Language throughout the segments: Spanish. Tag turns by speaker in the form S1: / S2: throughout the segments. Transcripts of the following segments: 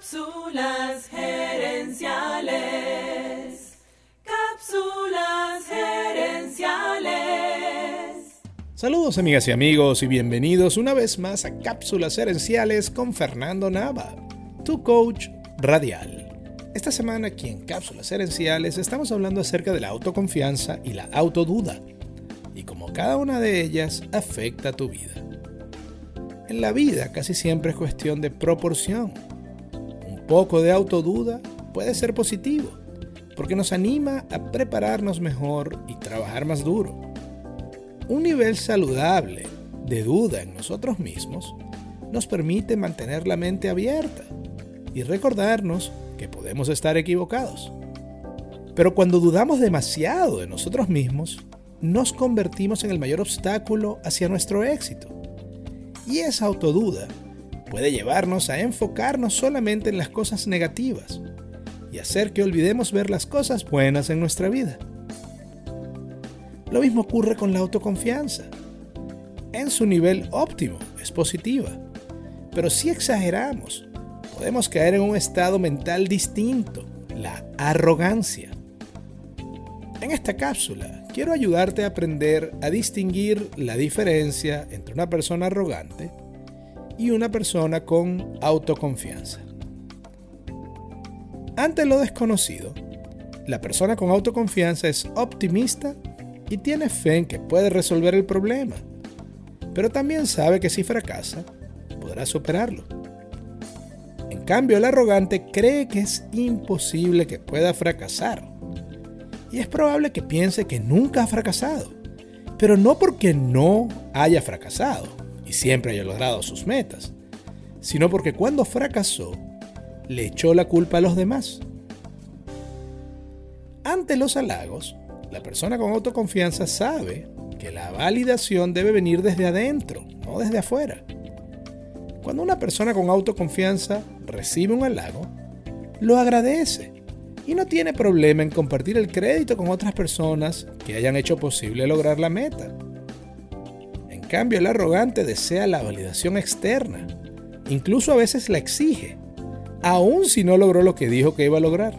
S1: Cápsulas gerenciales. Cápsulas gerenciales.
S2: Saludos amigas y amigos y bienvenidos una vez más a Cápsulas gerenciales con Fernando Nava, tu coach radial. Esta semana aquí en Cápsulas gerenciales estamos hablando acerca de la autoconfianza y la autoduda y cómo cada una de ellas afecta tu vida. En la vida casi siempre es cuestión de proporción poco de autoduda puede ser positivo, porque nos anima a prepararnos mejor y trabajar más duro. Un nivel saludable de duda en nosotros mismos nos permite mantener la mente abierta y recordarnos que podemos estar equivocados. Pero cuando dudamos demasiado de nosotros mismos, nos convertimos en el mayor obstáculo hacia nuestro éxito. Y esa autoduda puede llevarnos a enfocarnos solamente en las cosas negativas y hacer que olvidemos ver las cosas buenas en nuestra vida. Lo mismo ocurre con la autoconfianza. En su nivel óptimo es positiva, pero si exageramos, podemos caer en un estado mental distinto, la arrogancia. En esta cápsula quiero ayudarte a aprender a distinguir la diferencia entre una persona arrogante y una persona con autoconfianza. Ante lo desconocido, la persona con autoconfianza es optimista y tiene fe en que puede resolver el problema, pero también sabe que si fracasa, podrá superarlo. En cambio, el arrogante cree que es imposible que pueda fracasar. Y es probable que piense que nunca ha fracasado, pero no porque no haya fracasado, y siempre haya logrado sus metas, sino porque cuando fracasó, le echó la culpa a los demás. Ante los halagos, la persona con autoconfianza sabe que la validación debe venir desde adentro, no desde afuera. Cuando una persona con autoconfianza recibe un halago, lo agradece y no tiene problema en compartir el crédito con otras personas que hayan hecho posible lograr la meta cambio, el arrogante desea la validación externa. Incluso a veces la exige, aun si no logró lo que dijo que iba a lograr.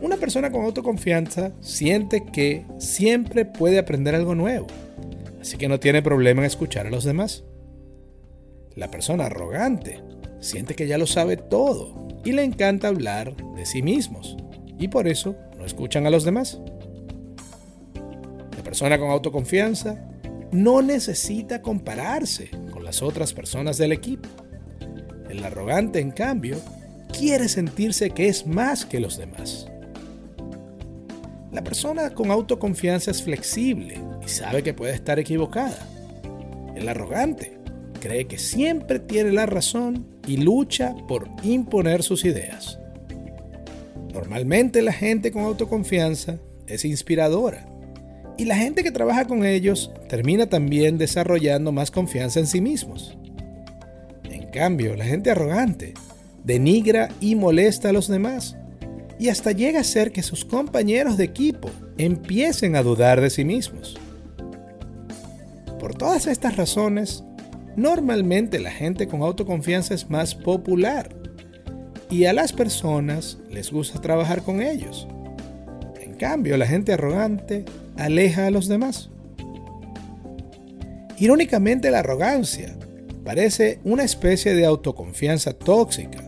S2: Una persona con autoconfianza siente que siempre puede aprender algo nuevo, así que no tiene problema en escuchar a los demás. La persona arrogante siente que ya lo sabe todo y le encanta hablar de sí mismos, y por eso no escuchan a los demás persona con autoconfianza no necesita compararse con las otras personas del equipo. El arrogante, en cambio, quiere sentirse que es más que los demás. La persona con autoconfianza es flexible y sabe que puede estar equivocada. El arrogante cree que siempre tiene la razón y lucha por imponer sus ideas. Normalmente la gente con autoconfianza es inspiradora y la gente que trabaja con ellos termina también desarrollando más confianza en sí mismos. En cambio, la gente arrogante denigra y molesta a los demás y hasta llega a ser que sus compañeros de equipo empiecen a dudar de sí mismos. Por todas estas razones, normalmente la gente con autoconfianza es más popular y a las personas les gusta trabajar con ellos. En cambio, la gente arrogante aleja a los demás. Irónicamente, la arrogancia parece una especie de autoconfianza tóxica,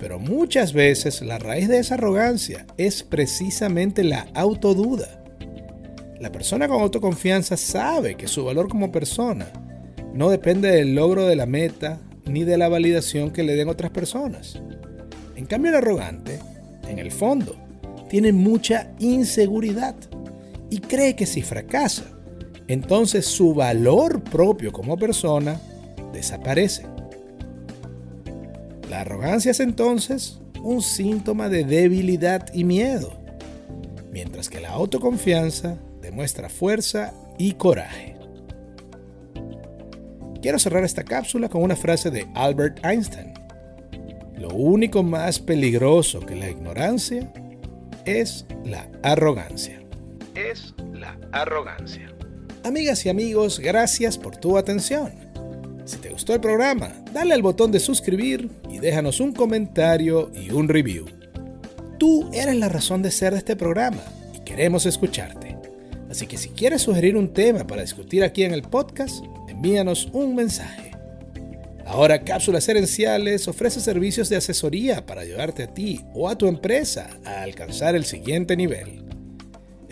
S2: pero muchas veces la raíz de esa arrogancia es precisamente la autoduda. La persona con autoconfianza sabe que su valor como persona no depende del logro de la meta ni de la validación que le den otras personas. En cambio, el arrogante, en el fondo, tiene mucha inseguridad y cree que si fracasa, entonces su valor propio como persona desaparece. La arrogancia es entonces un síntoma de debilidad y miedo, mientras que la autoconfianza demuestra fuerza y coraje. Quiero cerrar esta cápsula con una frase de Albert Einstein. Lo único más peligroso que la ignorancia es la arrogancia es la arrogancia. Amigas y amigos, gracias por tu atención. Si te gustó el programa, dale al botón de suscribir y déjanos un comentario y un review. Tú eres la razón de ser de este programa y queremos escucharte. Así que si quieres sugerir un tema para discutir aquí en el podcast, envíanos un mensaje. Ahora Cápsulas Herenciales ofrece servicios de asesoría para ayudarte a ti o a tu empresa a alcanzar el siguiente nivel.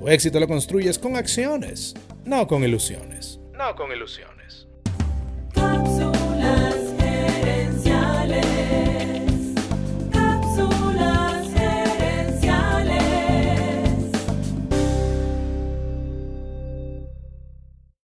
S2: tu éxito lo construyes con acciones, no con ilusiones.
S3: No con ilusiones.